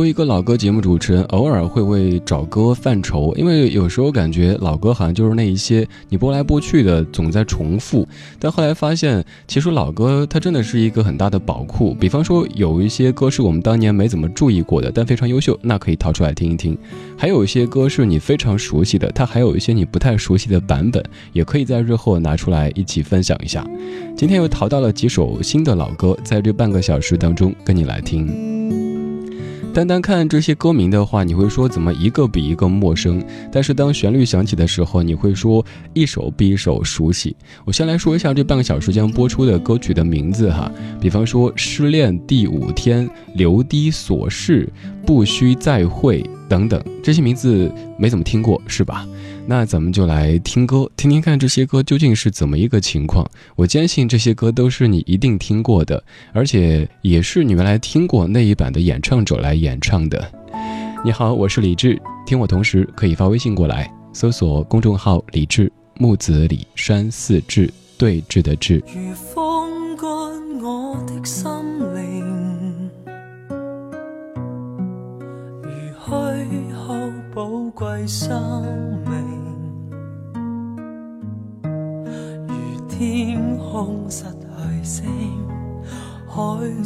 作为一个老歌节目主持人，偶尔会为找歌犯愁，因为有时候感觉老歌好像就是那一些你播来播去的，总在重复。但后来发现，其实老歌它真的是一个很大的宝库。比方说，有一些歌是我们当年没怎么注意过的，但非常优秀，那可以掏出来听一听；还有一些歌是你非常熟悉的，它还有一些你不太熟悉的版本，也可以在日后拿出来一起分享一下。今天又淘到了几首新的老歌，在这半个小时当中跟你来听。单单看这些歌名的话，你会说怎么一个比一个陌生？但是当旋律响起的时候，你会说一首比一首熟悉。我先来说一下这半个小时将播出的歌曲的名字哈，比方说《失恋第五天》《流滴琐事》《不需再会》等等，这些名字没怎么听过是吧？那咱们就来听歌，听听看这些歌究竟是怎么一个情况。我坚信这些歌都是你一定听过的，而且也是你原来听过那一版的演唱者来演唱的。你好，我是李志，听我同时可以发微信过来，搜索公众号“李志木子李山寺志对峙的志。如风干我的心灵，如虚耗宝贵生天空失去星，海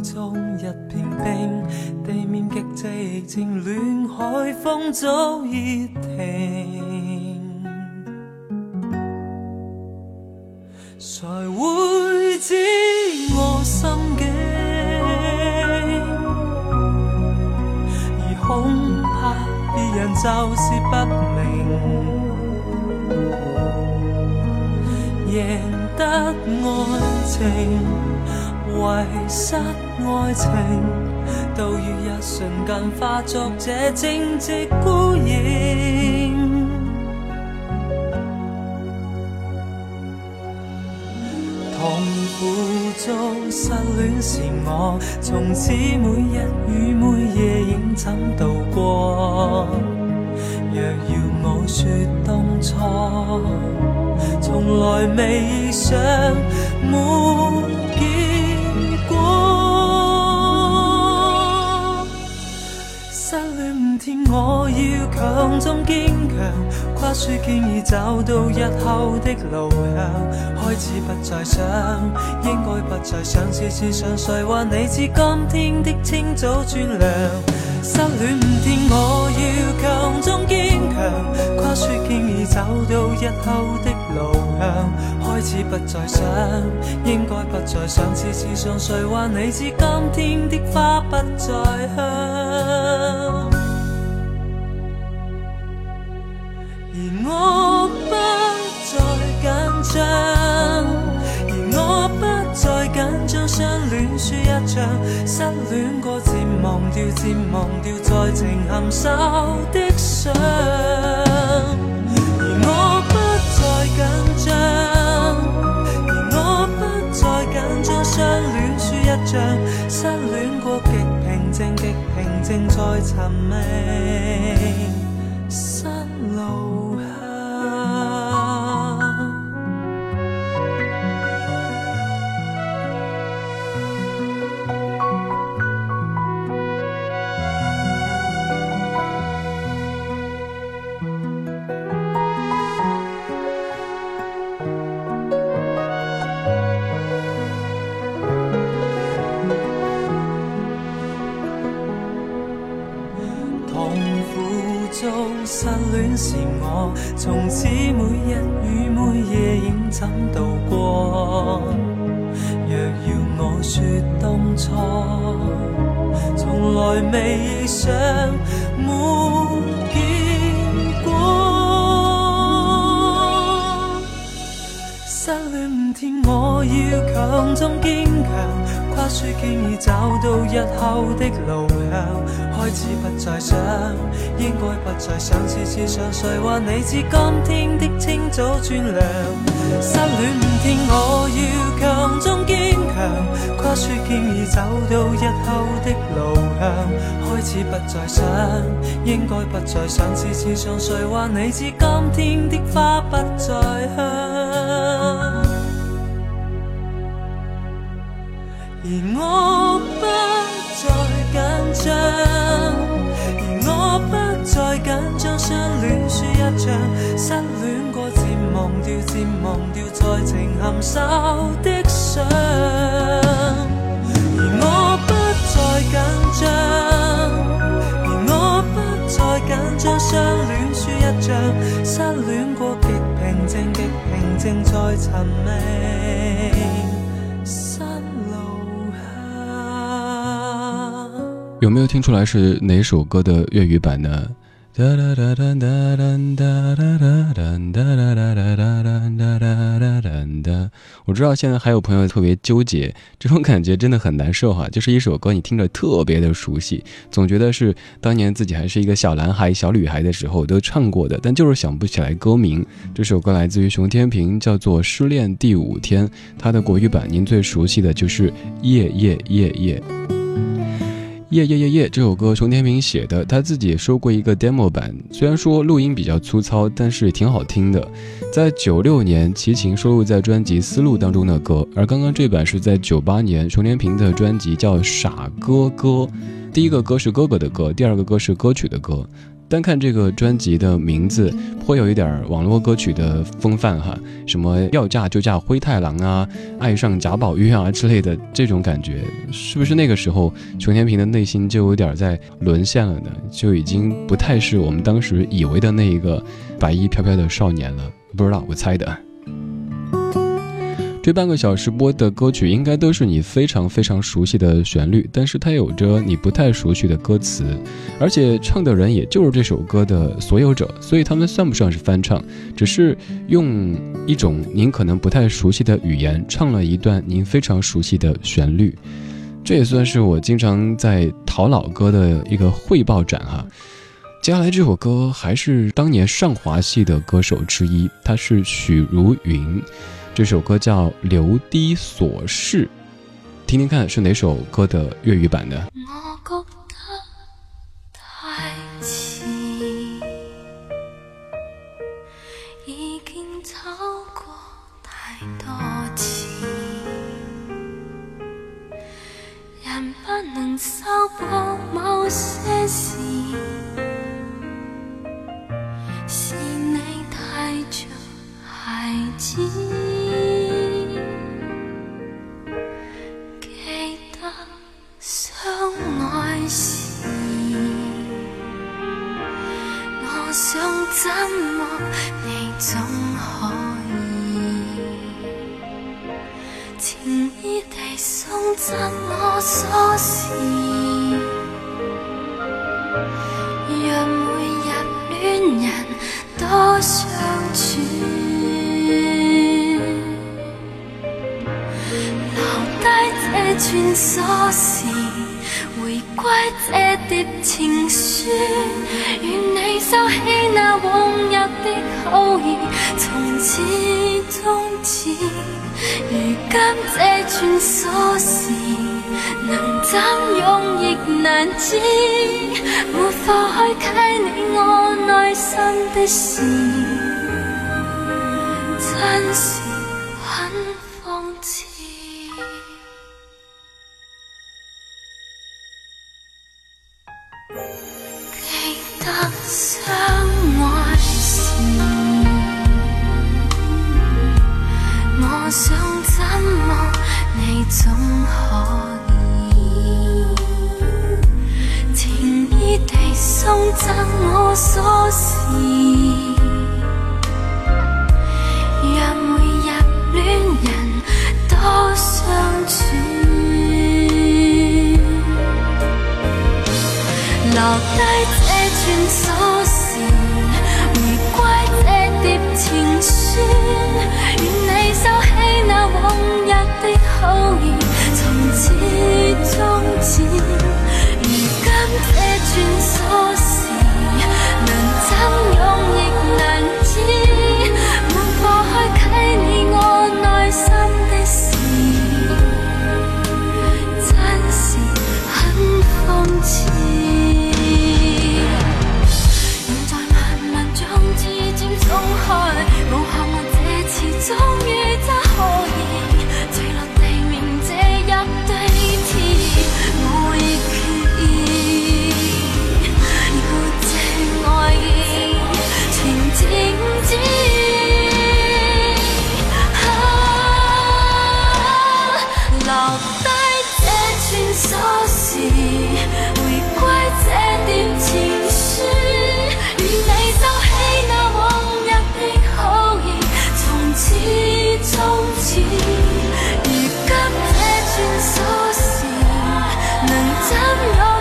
中一片冰，地面极寂静，恋海风早已停，谁会知我心境，而恐怕别人就是不明。夜。得爱情，遗失爱情，都于一瞬间化作这静寂孤影。痛苦中失恋是我，从此每日与每夜应怎度过？若要我说当初。从来未想没结果，失恋五天，我要强中坚强，跨出经已找到日后的路向，开始不再想，应该不再想，事实上谁话你知今天的清早转凉？失恋五天，我要强中坚强，跨出经已找到日后的。路向开始不再想，应该不再想，事实上谁话你知今天的花不再香？而我不再紧张，而我不再紧张，相恋输一场，失恋过渐忘掉，渐忘掉在情含羞的伤，正在寻觅。恋。是我从此每日与每夜应怎度过？若要我说当初，从来未想没结果。失恋五天，我要强中坚强，跨出经已找到日后的路向。开始不再想，应该不再想，次次上谁话你知今天的清早转凉？失恋五天，我要强中坚强，跨出经已找到日后的路向。开始不再想，应该不再想，次次上谁话你知今天的花不再香？而我不再紧张。而我不再紧张，相恋输一张，失恋过渐忘掉，渐忘掉在情含羞的伤。而我不再紧张，而我不再紧张，相恋输一张，失恋过极平静，极平静在寻觅。有没有听出来是哪首歌的粤语版呢？哒哒哒哒哒哒哒哒哒哒哒哒哒哒哒哒哒我知道现在还有朋友特别纠结，这种感觉真的很难受哈。就是一首歌你听着特别的熟悉，总觉得是当年自己还是一个小男孩、小女孩的时候都唱过的，但就是想不起来歌名。这首歌来自于熊天平，叫做《失恋第五天》，它的国语版您最熟悉的就是《夜夜夜夜》。耶耶耶耶这首歌，熊天平写的，他自己也收过一个 demo 版。虽然说录音比较粗糙，但是挺好听的。在九六年，齐秦收录在专辑《思路》当中的歌，而刚刚这版是在九八年，熊天平的专辑叫《傻哥哥》。第一个歌是哥哥的歌，第二个歌是歌曲的歌。单看这个专辑的名字，颇有一点网络歌曲的风范哈，什么要嫁就嫁灰太狼啊，爱上贾宝玉啊之类的这种感觉，是不是那个时候熊天平的内心就有点在沦陷了呢？就已经不太是我们当时以为的那一个白衣飘飘的少年了？不知道，我猜的。这半个小时播的歌曲应该都是你非常非常熟悉的旋律，但是它有着你不太熟悉的歌词，而且唱的人也就是这首歌的所有者，所以他们算不上是翻唱，只是用一种您可能不太熟悉的语言唱了一段您非常熟悉的旋律。这也算是我经常在淘老歌的一个汇报展哈。接下来这首歌还是当年上华系的歌手之一，他是许茹芸。这首歌叫《流滴琐事》，听听看是哪首歌的粤语版的。不能修补某些事，赠我锁匙，让每日恋人多相处，留低这串锁匙，回归这叠情书，愿你收起那往日的好意，从此终止。如今这串锁匙，能怎用亦难知，没法开启你我内心的事，真赠我锁匙，让每日恋人多相处。留低这串锁匙，回归这叠情书，愿你收起那往日的好意，从此终止。如今这串锁匙。of love.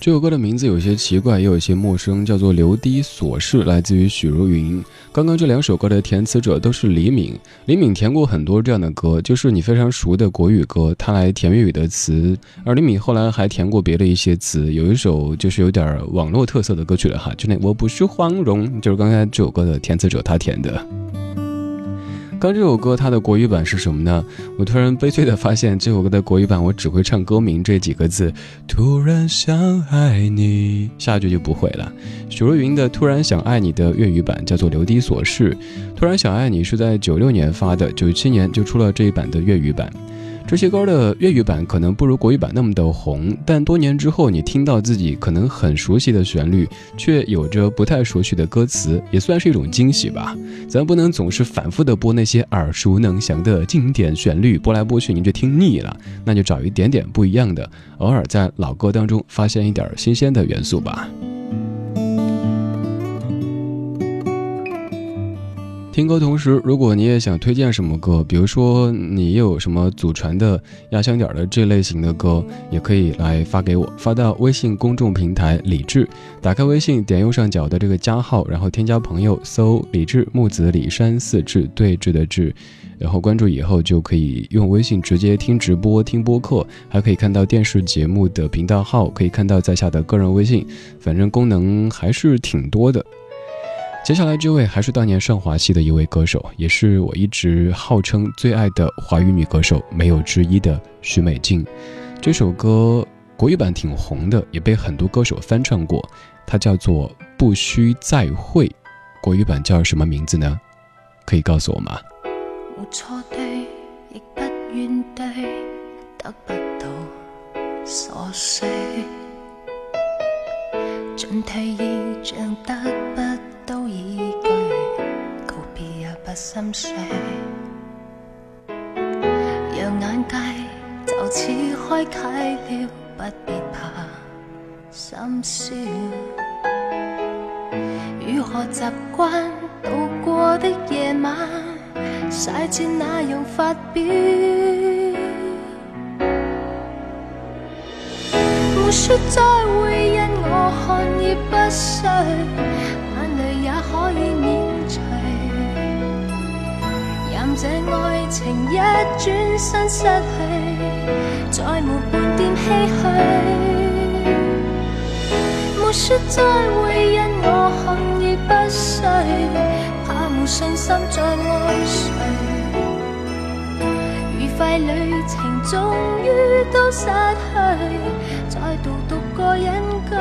这首歌的名字有些奇怪，也有些陌生，叫做《流滴琐事》，来自于许茹芸。刚刚这两首歌的填词者都是李敏，李敏填过很多这样的歌，就是你非常熟的国语歌，他来填粤语的词。而李敏后来还填过别的一些词，有一首就是有点网络特色的歌曲了哈，就那我不是黄蓉，就是刚才这首歌的填词者他填的。刚这首歌它的国语版是什么呢？我突然悲催的发现，这首歌的国语版我只会唱歌名这几个字。突然想爱你，下句就不会了。许茹芸的《突然想爱你》的粤语版叫做《流滴琐事》，《突然想爱你》是在九六年发的，九七年就出了这一版的粤语版。这些歌的粤语版可能不如国语版那么的红，但多年之后你听到自己可能很熟悉的旋律，却有着不太熟悉的歌词，也算是一种惊喜吧。咱不能总是反复的播那些耳熟能详的经典旋律，播来播去您就听腻了，那就找一点点不一样的，偶尔在老歌当中发现一点新鲜的元素吧。听歌同时，如果你也想推荐什么歌，比如说你有什么祖传的压箱底的这类型的歌，也可以来发给我，发到微信公众平台李志。打开微信，点右上角的这个加号，然后添加朋友，搜李志木子李山四志对峙的志，然后关注以后就可以用微信直接听直播、听播客，还可以看到电视节目的频道号，可以看到在下的个人微信，反正功能还是挺多的。接下来这位还是当年上华系的一位歌手，也是我一直号称最爱的华语女歌手，没有之一的许美静。这首歌国语版挺红的，也被很多歌手翻唱过。它叫做《不需再会》，国语版叫什么名字呢？可以告诉我吗？错对，亦不怨对，得不到琐碎，进退意像得不。都已句告别也不心碎，让眼界就此开启了，不必怕心酸。如何习惯度过的夜晚，细节那样发表？没说再会，因我看已不需。可以免除，任这爱情一转身失去，再没半点唏嘘。没说再会，因我恨已不需，怕无信心再爱谁。愉快旅程终于都失去，再度独个隐居。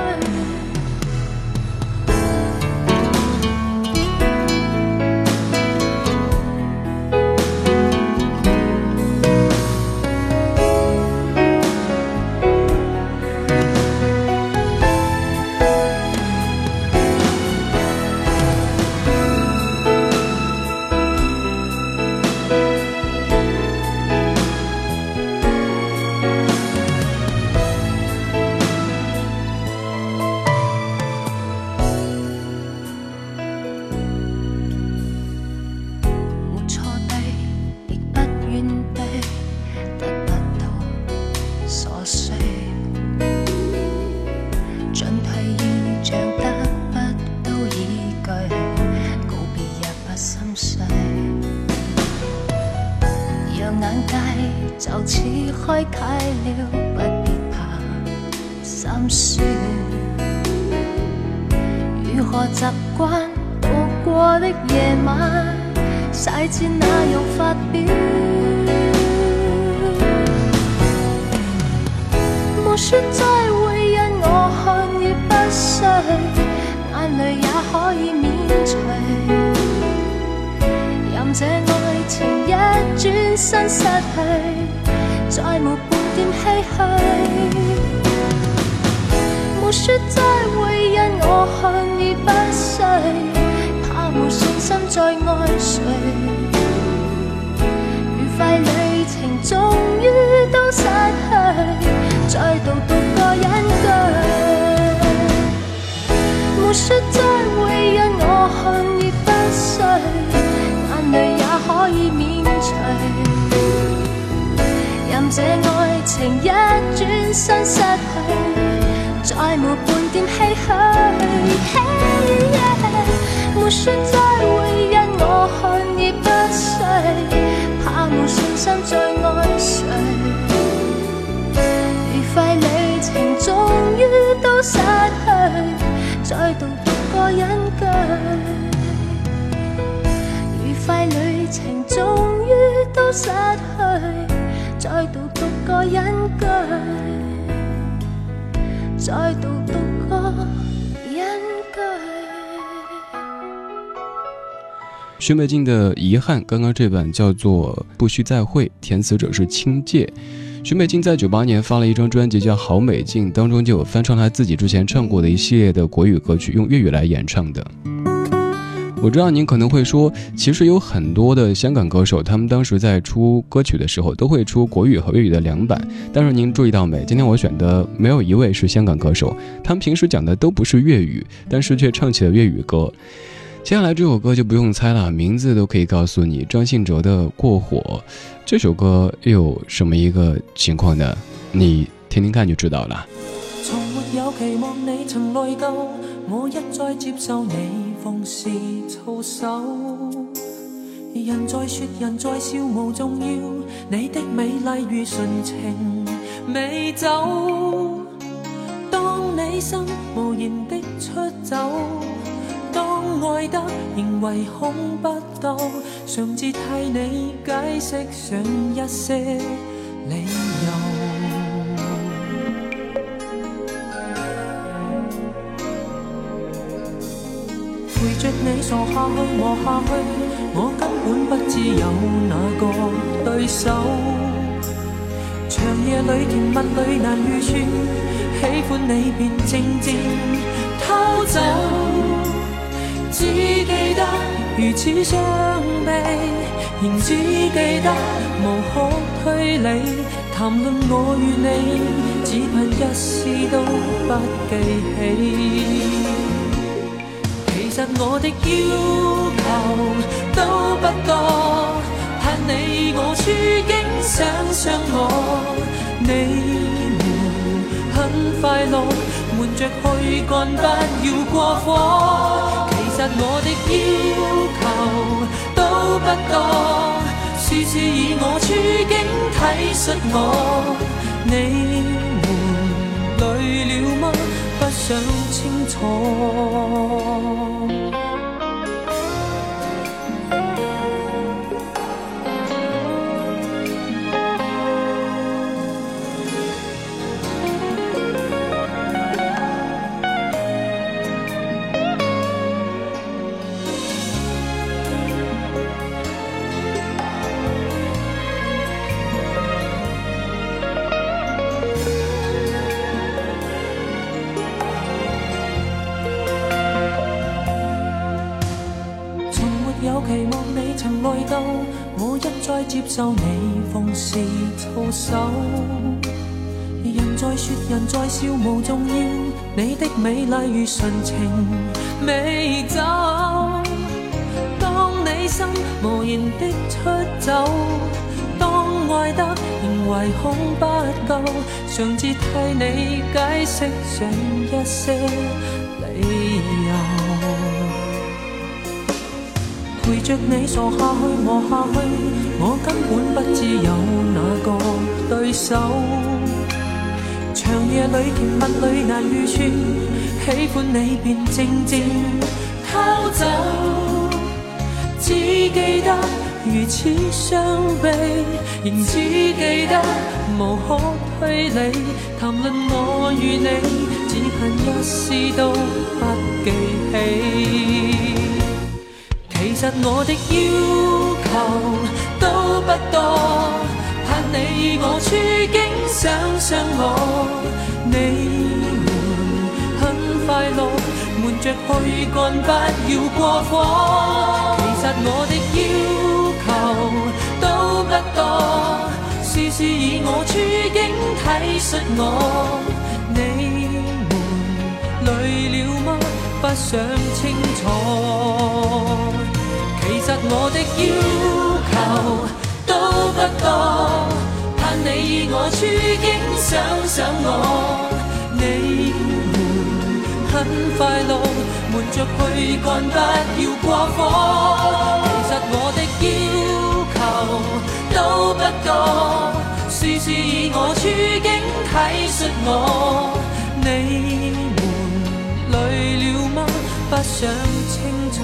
就此开启了，不必怕心酸。如何习惯度过的夜晚，细至那样发表。莫说再会，因我看已不睡，眼泪也可以免除。这爱情一转身失去，再无半点唏嘘。没说再会，因我恨而不睡，怕无信心再爱谁。愉快旅程终于。失去，再度独个人居，再度独个。徐美静的遗憾，刚刚这版叫做《不需再会》，填词者是清介。徐美静在九八年发了一张专辑叫《好美静》，当中就有翻唱她自己之前唱过的一系列的国语歌曲，用粤语来演唱的。我知道您可能会说，其实有很多的香港歌手，他们当时在出歌曲的时候都会出国语和粤语的两版。但是您注意到没？今天我选的没有一位是香港歌手，他们平时讲的都不是粤语，但是却唱起了粤语歌。接下来这首歌就不用猜了，名字都可以告诉你，张信哲的《过火》。这首歌又有什么一个情况呢？你听听看就知道了。有期望你曾内疚，我一再接受你奉侍操守。人在说，人在笑，无重要。你的美丽如纯情美酒，当你心无言的出走。当爱得仍唯恐不到，常自替你解释上一些理由。下去磨下去，我根本不知有哪个对手。长夜里甜蜜里难预算，喜欢你便静静偷走。只记得如此伤悲，仍只记得无可推理。谈论我与你，只盼一丝都不记起。其实我的要求都不多，盼你我处境想想我，你们很快乐，瞒着去干，不要过火。其实我的要求都不多，事事以我处境体恤我。你们累了吗？想清楚。接受你奉侍操守，人在说人在笑无重要，你的美丽如纯情美酒。当你心无言的出走，当爱得仍唯恐不够，常自替你解释上一些陪着你傻下去磨下去，我根本不知有哪个对手。长夜里甜蜜里难预算，喜欢你便静静偷走。只记得如此伤悲，仍只记得无可推理。谈论我与你，只恨一丝都不记起。其实我的要求都不多，盼你以我处境想想我，你们很快乐，瞒着去干，不要过火。其实我的要求都不多，事事以我处境体恤我，你们累了吗？不想清楚。其实我的要求都不多，盼你我处境想想我，你们很快乐，瞞着去干，不要过火。其實我的要求都不多，事事以我处境体恤我。你？不想清楚。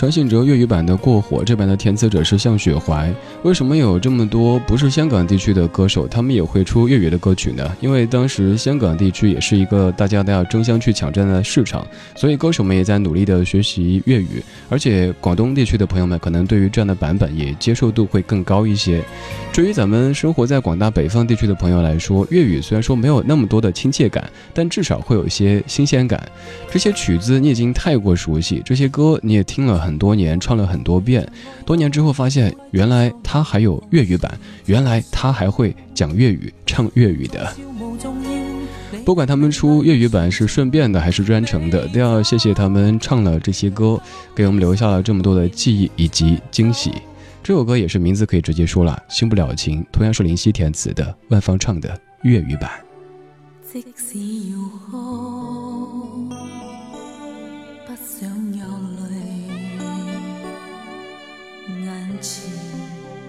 张信哲粤语版的《过火》，这版的填词者是向雪怀。为什么有这么多不是香港地区的歌手，他们也会出粤语的歌曲呢？因为当时香港地区也是一个大家都要争相去抢占的市场，所以歌手们也在努力的学习粤语。而且广东地区的朋友们可能对于这样的版本也接受度会更高一些。至于咱们生活在广大北方地区的朋友来说，粤语虽然说没有那么多的亲切感，但至少会有一些新鲜感。这些曲子你已经太过熟悉，这些歌你也听了很。很多年唱了很多遍，多年之后发现，原来他还有粤语版，原来他还会讲粤语、唱粤语的。不管他们出粤语版是顺便的还是专程的，都要谢谢他们唱了这些歌，给我们留下了这么多的记忆以及惊喜。这首歌也是名字可以直接说了，《新不了情》，同样是林夕填词的，万芳唱的粤语版。即使有眼前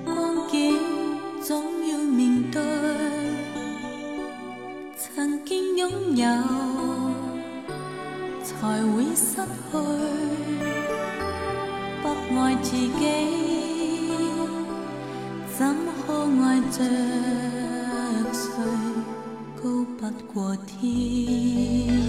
光景总要面对曾经拥有才会失去不爱自己怎可爱着谁高不过天？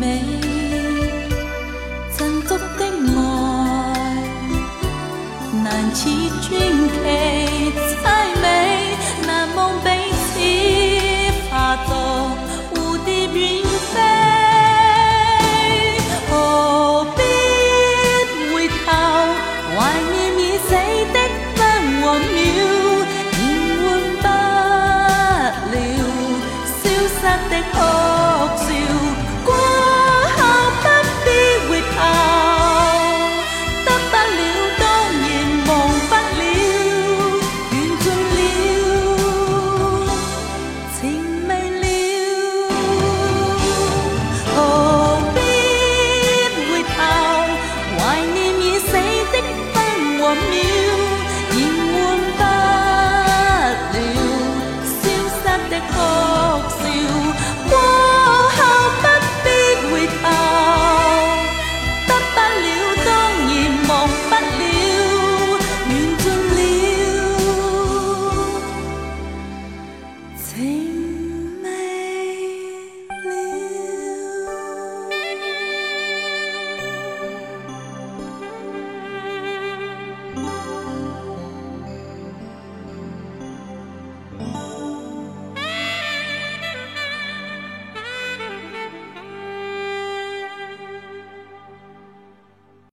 美，震足的爱，难似传奇。